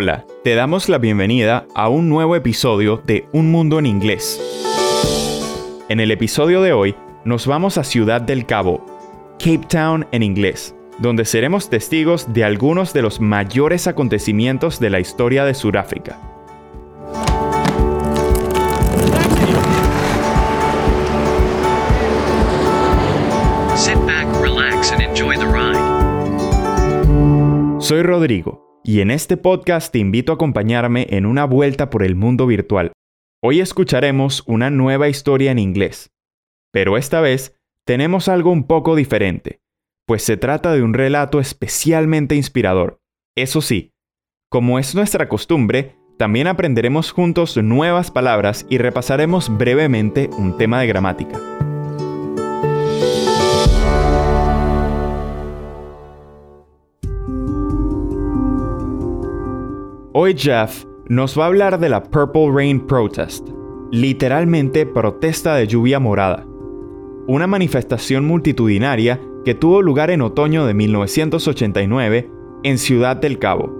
Hola, te damos la bienvenida a un nuevo episodio de Un Mundo en Inglés. En el episodio de hoy nos vamos a Ciudad del Cabo, Cape Town en inglés, donde seremos testigos de algunos de los mayores acontecimientos de la historia de Sudáfrica. Soy Rodrigo y en este podcast te invito a acompañarme en una vuelta por el mundo virtual. Hoy escucharemos una nueva historia en inglés, pero esta vez tenemos algo un poco diferente, pues se trata de un relato especialmente inspirador. Eso sí, como es nuestra costumbre, también aprenderemos juntos nuevas palabras y repasaremos brevemente un tema de gramática. Hoy Jeff nos va a hablar de la Purple Rain Protest, literalmente protesta de lluvia morada, una manifestación multitudinaria que tuvo lugar en otoño de 1989 en Ciudad del Cabo.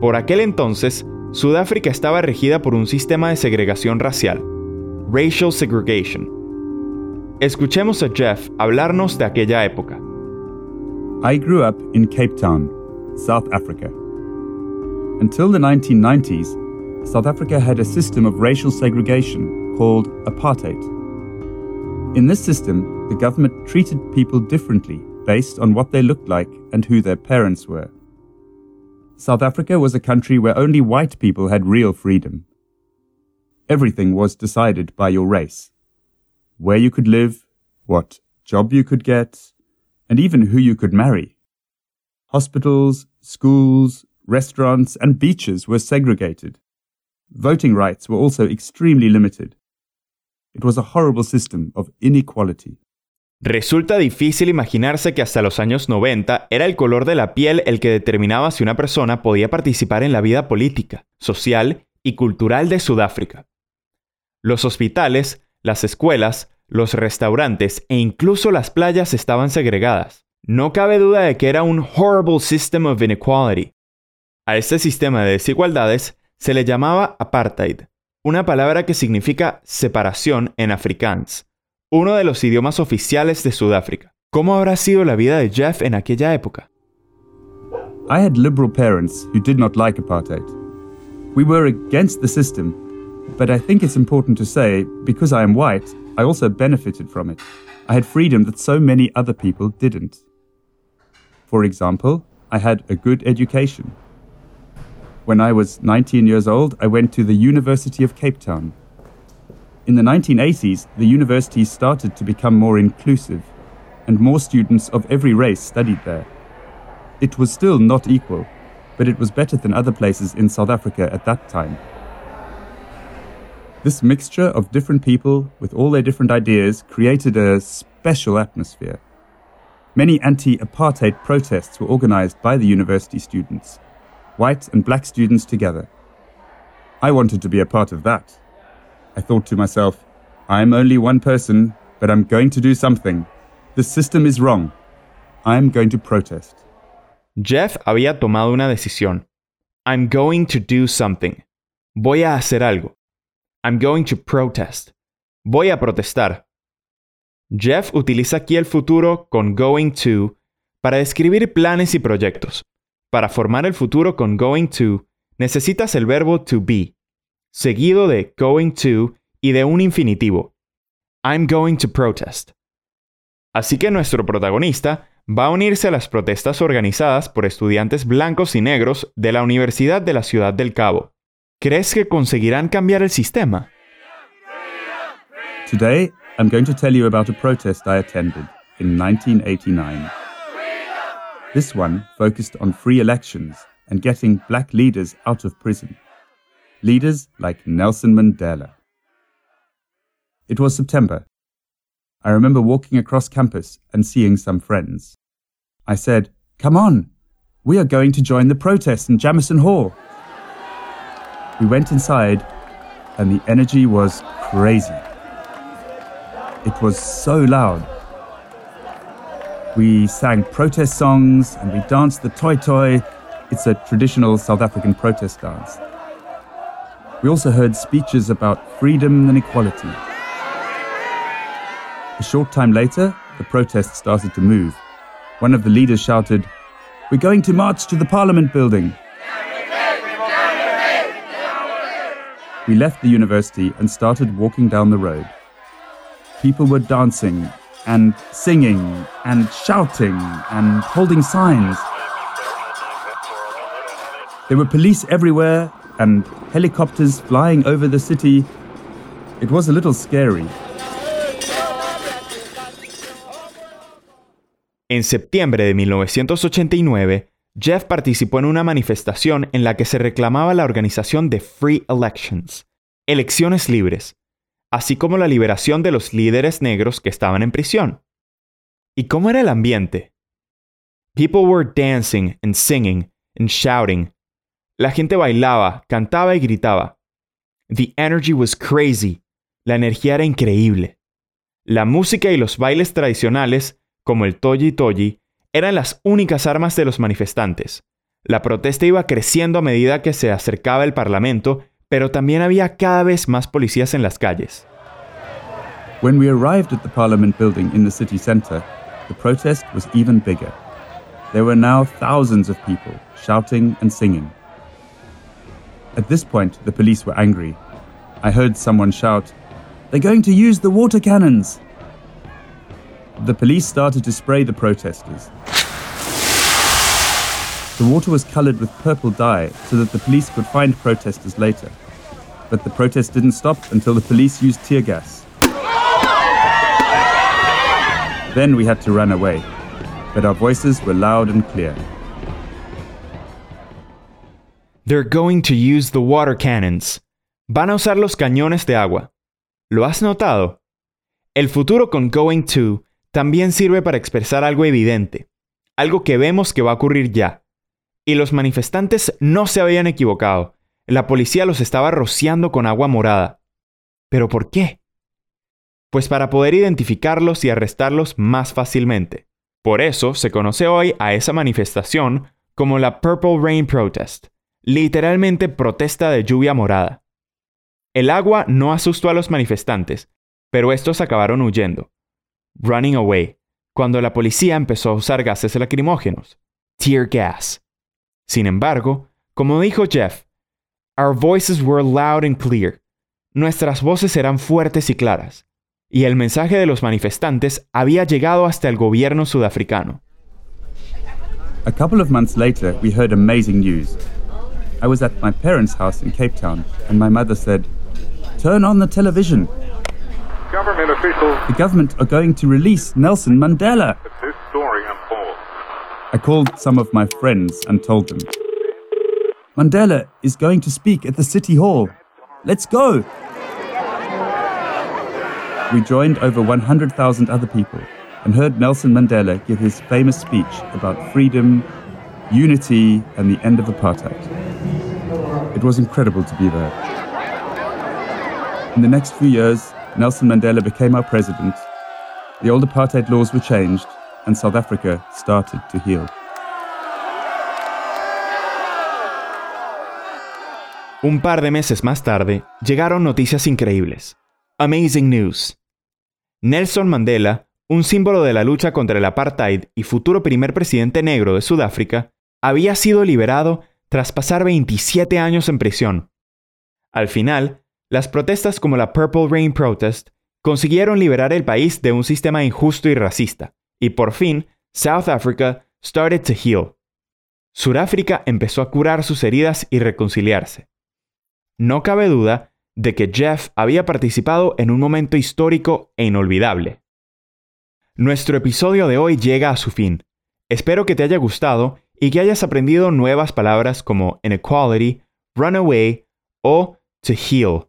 Por aquel entonces, Sudáfrica estaba regida por un sistema de segregación racial, racial segregation. Escuchemos a Jeff hablarnos de aquella época. I grew up in Cape Town, South Africa. Until the 1990s, South Africa had a system of racial segregation called apartheid. In this system, the government treated people differently based on what they looked like and who their parents were. South Africa was a country where only white people had real freedom. Everything was decided by your race where you could live, what job you could get, and even who you could marry. Hospitals, schools, restaurants, and beaches were segregated. Voting rights were also extremely limited. It was a horrible system of inequality. Resulta difícil imaginarse que hasta los años 90 era el color de la piel el que determinaba si una persona podía participar en la vida política, social y cultural de Sudáfrica. Los hospitales, las escuelas, los restaurantes e incluso las playas estaban segregadas. No cabe duda de que era un horrible system of inequality. A este sistema de desigualdades se le llamaba apartheid, una palabra que significa separación en afrikaans, uno de los idiomas oficiales de Sudáfrica. ¿Cómo habrá sido la vida de Jeff en aquella época? I had liberal parents who did not like apartheid. We were against the system, but I think it's important to say because I am white, I also benefited from it. I had freedom that so many other people didn't. For example, I had a good education. When I was 19 years old, I went to the University of Cape Town. In the 1980s, the university started to become more inclusive, and more students of every race studied there. It was still not equal, but it was better than other places in South Africa at that time. This mixture of different people with all their different ideas created a special atmosphere. Many anti apartheid protests were organized by the university students, white and black students together. I wanted to be a part of that. I thought to myself, I'm only one person, but I'm going to do something. The system is wrong. I'm going to protest. Jeff había tomado una decisión. I'm going to do something. Voy a hacer algo. I'm going to protest. Voy a protestar. Jeff utiliza aquí el futuro con going to para describir planes y proyectos. Para formar el futuro con going to, necesitas el verbo to be, seguido de going to y de un infinitivo. I'm going to protest. Así que nuestro protagonista va a unirse a las protestas organizadas por estudiantes blancos y negros de la Universidad de la Ciudad del Cabo. ¿Crees que conseguirán cambiar el sistema? Today, I'm going to tell you about a protest I attended in 1989. This one focused on free elections and getting black leaders out of prison. Leaders like Nelson Mandela. It was September. I remember walking across campus and seeing some friends. I said, Come on, we are going to join the protest in Jamison Hall. We went inside, and the energy was crazy. It was so loud. We sang protest songs and we danced the toy toy, It's a traditional South African protest dance. We also heard speeches about freedom and equality. A short time later, the protest started to move. One of the leaders shouted, We're going to march to the Parliament building. We left the university and started walking down the road. People were dancing and singing and shouting and holding signs. There were police everywhere and helicopters flying over the city. It was a little scary. En septiembre de 1989, Jeff participó en una manifestación en la que se reclamaba la organización de Free Elections, elecciones libres, así como la liberación de los líderes negros que estaban en prisión. ¿Y cómo era el ambiente? People were dancing and singing and shouting. La gente bailaba, cantaba y gritaba. The energy was crazy. La energía era increíble. La música y los bailes tradicionales, como el toji toji, eran las únicas armas de los manifestantes. La protesta iba creciendo a medida que se acercaba el Parlamento, pero también había cada vez más policías en las calles. When we arrived at the Parliament building in the city centre, the protest was even bigger. There were now thousands of people shouting and singing. At this point, the police were angry. I heard someone shout, They're going to use the water cannons! The police started to spray the protesters. The water was coloured with purple dye so that the police could find protesters later. But the protest didn't stop until the police used tear gas. Then we had to run away, but our voices were loud and clear. They're going to use the water cannons. Van a usar los cañones de agua. ¿Lo has notado? El futuro con going to también sirve para expresar algo evidente, algo que vemos que va a ocurrir ya. Y los manifestantes no se habían equivocado. La policía los estaba rociando con agua morada. ¿Pero por qué? Pues para poder identificarlos y arrestarlos más fácilmente. Por eso se conoce hoy a esa manifestación como la Purple Rain Protest, literalmente protesta de lluvia morada. El agua no asustó a los manifestantes, pero estos acabaron huyendo. Running away, cuando la policía empezó a usar gases lacrimógenos, tear gas. Sin embargo, como dijo Jeff, Our voices were loud and clear. Nuestras voces eran fuertes y claras, y el mensaje de los manifestantes había llegado hasta el gobierno sudafricano. A couple of months later, we heard amazing news. I was at my parents' house in Cape Town, and my mother said, Turn on the television. Government officials The government are going to release Nelson Mandela. I called some of my friends and told them. Mandela is going to speak at the City Hall. Let's go! We joined over 100,000 other people and heard Nelson Mandela give his famous speech about freedom, unity, and the end of apartheid. It was incredible to be there. In the next few years, Nelson Mandela became our president, the old apartheid laws were changed, and South Africa started to heal. Un par de meses más tarde, llegaron noticias increíbles. Amazing News. Nelson Mandela, un símbolo de la lucha contra el apartheid y futuro primer presidente negro de Sudáfrica, había sido liberado tras pasar 27 años en prisión. Al final, las protestas como la Purple Rain Protest consiguieron liberar el país de un sistema injusto y racista, y por fin, South Africa started to heal. Sudáfrica empezó a curar sus heridas y reconciliarse. No cabe duda de que Jeff había participado en un momento histórico e inolvidable. Nuestro episodio de hoy llega a su fin. Espero que te haya gustado y que hayas aprendido nuevas palabras como inequality, runaway o to heal.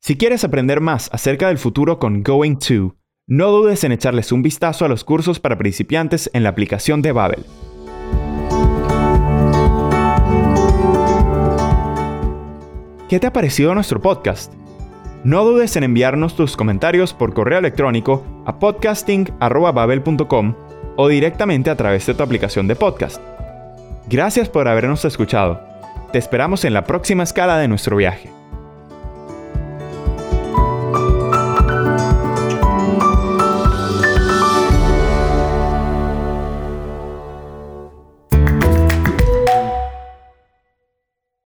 Si quieres aprender más acerca del futuro con Going To, no dudes en echarles un vistazo a los cursos para principiantes en la aplicación de Babel. ¿Qué te ha parecido nuestro podcast? No dudes en enviarnos tus comentarios por correo electrónico a podcasting.babel.com o directamente a través de tu aplicación de podcast. Gracias por habernos escuchado. Te esperamos en la próxima escala de nuestro viaje.